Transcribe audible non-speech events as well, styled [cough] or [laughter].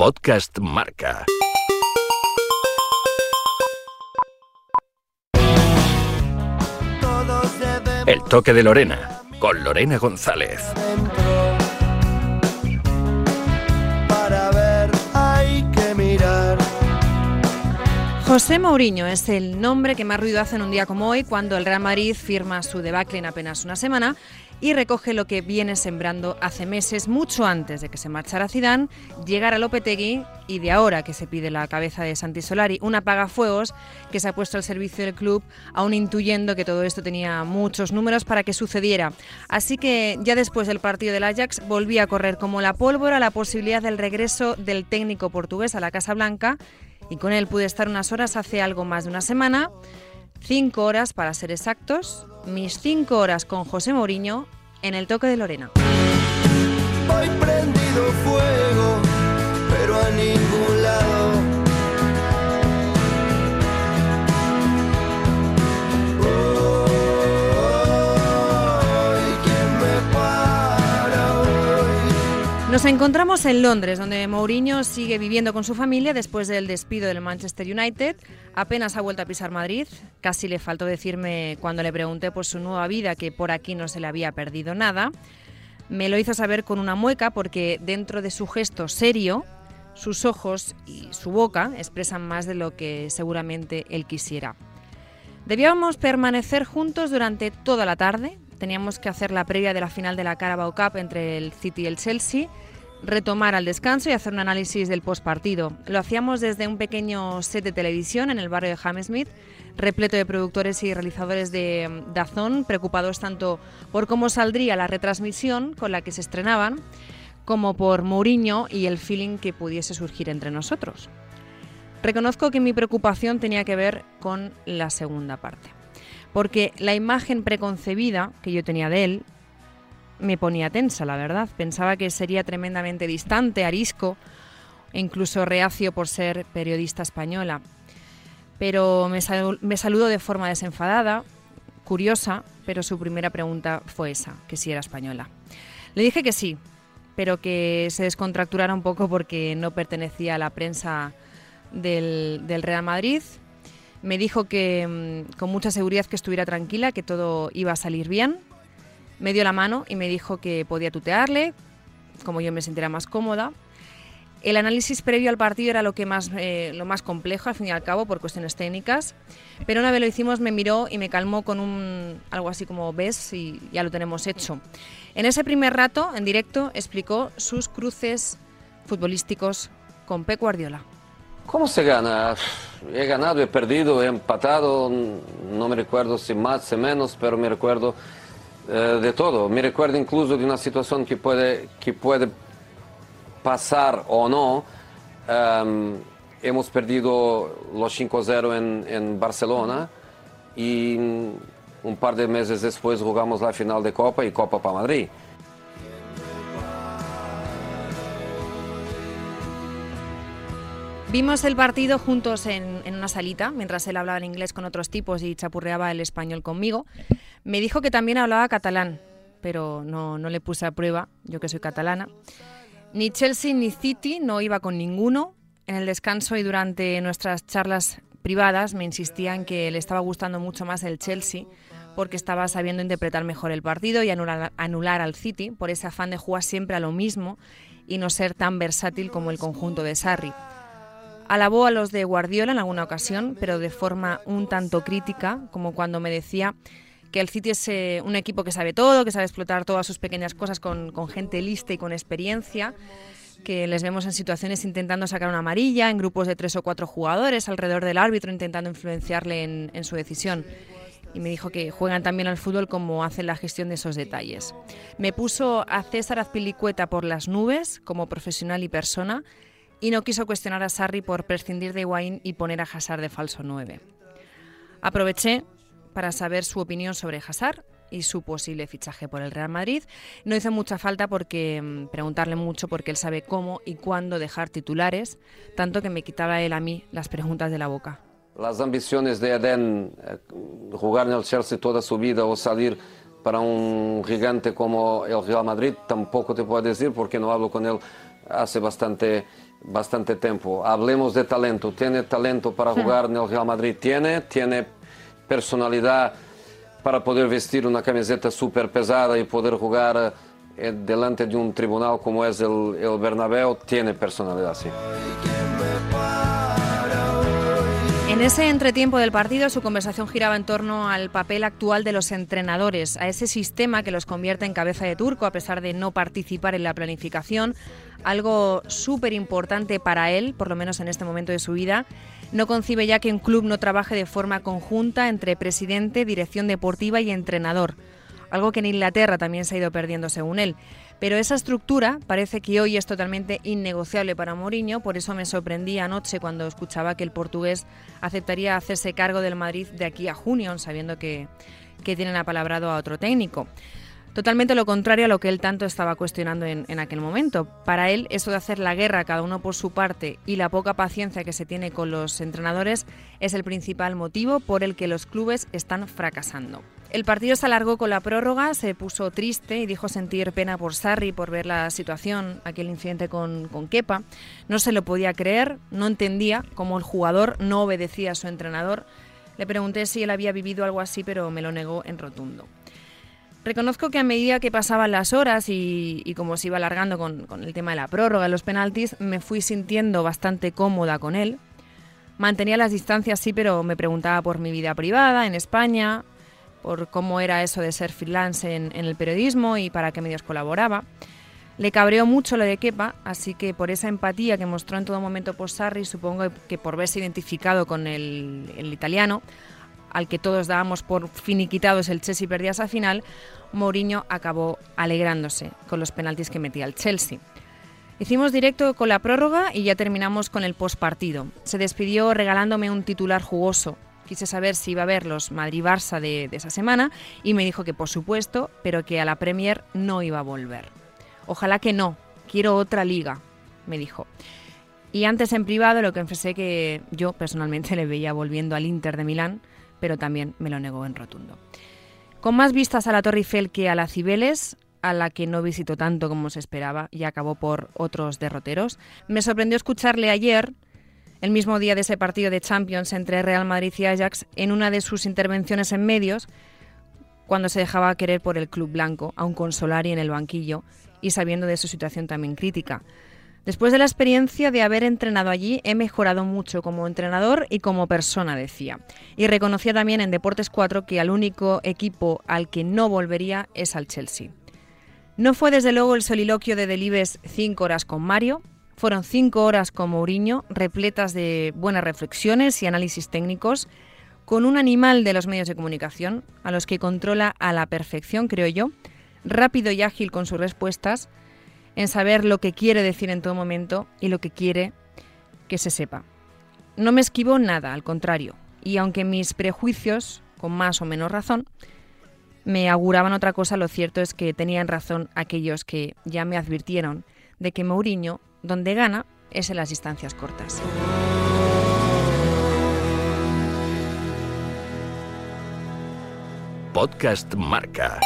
Podcast Marca. El toque de Lorena, con Lorena González. Para ver hay que mirar. José Mourinho es el nombre que más ruido hace en un día como hoy, cuando el Real Madrid firma su debacle en apenas una semana y recoge lo que viene sembrando hace meses, mucho antes de que se marchara Zidane, llegara Lopetegui y de ahora que se pide la cabeza de Santi Solari, un apagafuegos que se ha puesto al servicio del club, aún intuyendo que todo esto tenía muchos números para que sucediera. Así que ya después del partido del Ajax volvía a correr como la pólvora la posibilidad del regreso del técnico portugués a la Casa Blanca y con él pude estar unas horas hace algo más de una semana, cinco horas para ser exactos, mis cinco horas con José Mourinho en el toque de Lorena. Nos encontramos en Londres, donde Mourinho sigue viviendo con su familia después del despido del Manchester United. Apenas ha vuelto a pisar Madrid. Casi le faltó decirme cuando le pregunté por su nueva vida que por aquí no se le había perdido nada. Me lo hizo saber con una mueca porque dentro de su gesto serio, sus ojos y su boca expresan más de lo que seguramente él quisiera. Debíamos permanecer juntos durante toda la tarde. Teníamos que hacer la previa de la final de la Carabao Cup entre el City y el Chelsea, retomar al descanso y hacer un análisis del postpartido. Lo hacíamos desde un pequeño set de televisión en el barrio de Hammersmith, repleto de productores y realizadores de Dazón, preocupados tanto por cómo saldría la retransmisión con la que se estrenaban, como por Mourinho y el feeling que pudiese surgir entre nosotros. Reconozco que mi preocupación tenía que ver con la segunda parte, porque la imagen preconcebida que yo tenía de él me ponía tensa, la verdad. Pensaba que sería tremendamente distante, arisco, e incluso reacio por ser periodista española. Pero me, sal- saludó de forma desenfadada, curiosa, pero su primera pregunta fue esa, que si era española. Le dije que sí, pero que se descontracturara un poco porque no pertenecía a la prensa del Real Madrid. Me dijo que mm, con mucha seguridad que estuviera tranquila, que todo iba a salir bien. Me dio la mano y me dijo que podía tutearle, como yo me sintiera más cómoda. El análisis previo al partido era lo, que más, eh, lo más complejo, al fin y al cabo, por cuestiones técnicas. Pero una vez lo hicimos, me miró y me calmó con un, algo así como, ves, y ya lo tenemos hecho. En ese primer rato, en directo, explicó sus cruces futbolísticos con Pep Guardiola. ¿Cómo se gana? He ganado, he perdido, he empatado, no me recuerdo si más, si menos, pero me recuerdo eh, de todo. Me recuerdo incluso de una situación que puede, que puede pasar o no. Em, hemos perdido los 5-0 en, en Barcelona y un par de meses después jugamos la final de Copa y Copa para Madrid. Vimos el partido juntos en, una salita, mientras él hablaba en inglés con otros tipos y chapurreaba el español conmigo. Me dijo que también hablaba catalán, pero no, le puse a prueba, yo que soy catalana. Ni Chelsea ni City no iba con ninguno. En el descanso y durante nuestras charlas privadas me insistía en que le estaba gustando mucho más el Chelsea porque estaba sabiendo interpretar mejor el partido y anular al City por ese afán de jugar siempre a lo mismo y no ser tan versátil como el conjunto de Sarri. Alabó a los de Guardiola en alguna ocasión, pero de forma un tanto crítica, como cuando me decía que el City es eh, un equipo que sabe todo, que sabe explotar todas sus pequeñas cosas con, gente lista y con experiencia, que les vemos en situaciones intentando sacar una amarilla, en grupos de tres o cuatro jugadores alrededor del árbitro intentando influenciarle en, en su decisión. Y me dijo que juegan también al fútbol como hacen la gestión de esos detalles. Me puso a César Azpilicueta por las nubes, como profesional y persona, y no quiso cuestionar a Sarri por prescindir de Higuaín y poner a Hazard de falso 9. Aproveché para saber su opinión sobre Hazard y su posible fichaje por el Real Madrid. No hizo mucha falta porque mm, preguntarle mucho porque él sabe cómo y cuándo dejar titulares, tanto que me quitaba él a mí las preguntas de la boca. Las ambiciones de Eden, eh, jugar en el Chelsea toda su vida o salir para un gigante como el Real Madrid, tampoco te puedo decir porque no hablo con él hace bastante bastante tiempo. Hablemos de talento. ¿Tiene talento para jugar en el Real Madrid? Tiene. Tiene personalidad para poder vestir una camiseta súper pesada y poder jugar eh, delante de un tribunal como es el, el Bernabéu. Tiene personalidad, sí. En ese entretiempo del partido, su conversación giraba en torno al papel actual de los entrenadores, a ese sistema que los convierte en cabeza de turco a pesar de no participar en la planificación, algo súper importante para él, por lo menos en este momento de su vida. No concibe ya que un club no trabaje de forma conjunta entre presidente, dirección deportiva y entrenador, algo que en Inglaterra también se ha ido perdiendo según él. Pero esa estructura parece que hoy es totalmente innegociable para Mourinho, por eso me sorprendí anoche cuando escuchaba que el portugués aceptaría hacerse cargo del Madrid de aquí a junio, sabiendo que, que tienen apalabrado a otro técnico. Totalmente lo contrario a lo que él tanto estaba cuestionando en, en, aquel momento. Para él, eso de hacer la guerra cada uno por su parte y la poca paciencia que se tiene con los entrenadores es el principal motivo por el que los clubes están fracasando. El partido se alargó con la prórroga, se puso triste y dijo sentir pena por Sarri por ver la situación, aquel incidente con, con Kepa. No se lo podía creer, no entendía cómo el jugador no obedecía a su entrenador. Le pregunté si él había vivido algo así, pero me lo negó en rotundo. Reconozco que a medida que pasaban las horas y, como se iba alargando con, con el tema de la prórroga, los penaltis, me fui sintiendo bastante cómoda con él. Mantenía las distancias, sí, pero me preguntaba por mi vida privada en España, por cómo era eso de ser freelance en, el periodismo y para qué medios colaboraba. Le cabreó mucho lo de Kepa, así que por esa empatía que mostró en todo momento por Sarri, supongo que por verse identificado con el, el italiano, al que todos dábamos por finiquitados el Chelsea perdía esa final, Mourinho acabó alegrándose con los penaltis que metía el Chelsea. Hicimos directo con la prórroga y ya terminamos con el postpartido. Se despidió regalándome un titular jugoso, quise saber si iba a ver los Madrid-Barça de, esa semana y me dijo que por supuesto, pero que a la Premier no iba a volver. Ojalá que no, quiero otra liga, me dijo. Y antes en privado lo que confesé que yo personalmente [laughs] le veía volviendo al Inter de Milán, pero también me lo negó en rotundo. Con más vistas a la Torre Eiffel que a la Cibeles, a la que no visitó tanto como se esperaba y acabó por otros derroteros, me sorprendió escucharle ayer el mismo día de ese partido de Champions entre Real Madrid y Ajax, en una de sus intervenciones en medios, cuando se dejaba querer por el club blanco, a un Consolari en el banquillo y sabiendo de su situación también crítica. Después de la experiencia de haber entrenado allí, he mejorado mucho como entrenador y como persona, decía. Y reconocía también en Deportes 4 que al único equipo al que no volvería es al Chelsea. No fue desde luego el soliloquio de Delibes cinco horas con Mario, fueron cinco horas con Mourinho, repletas de buenas reflexiones y análisis técnicos, con un animal de los medios de comunicación, a los que controla a la perfección, creo yo, rápido y ágil con sus respuestas, en saber lo que quiere decir en todo momento y lo que quiere que se sepa. No me esquivo nada, al contrario, y aunque mis prejuicios, con más o menos razón, me auguraban otra cosa, lo cierto es que tenían razón aquellos que ya me advirtieron de que Mourinho, donde gana, es en las distancias cortas. Podcast Marca.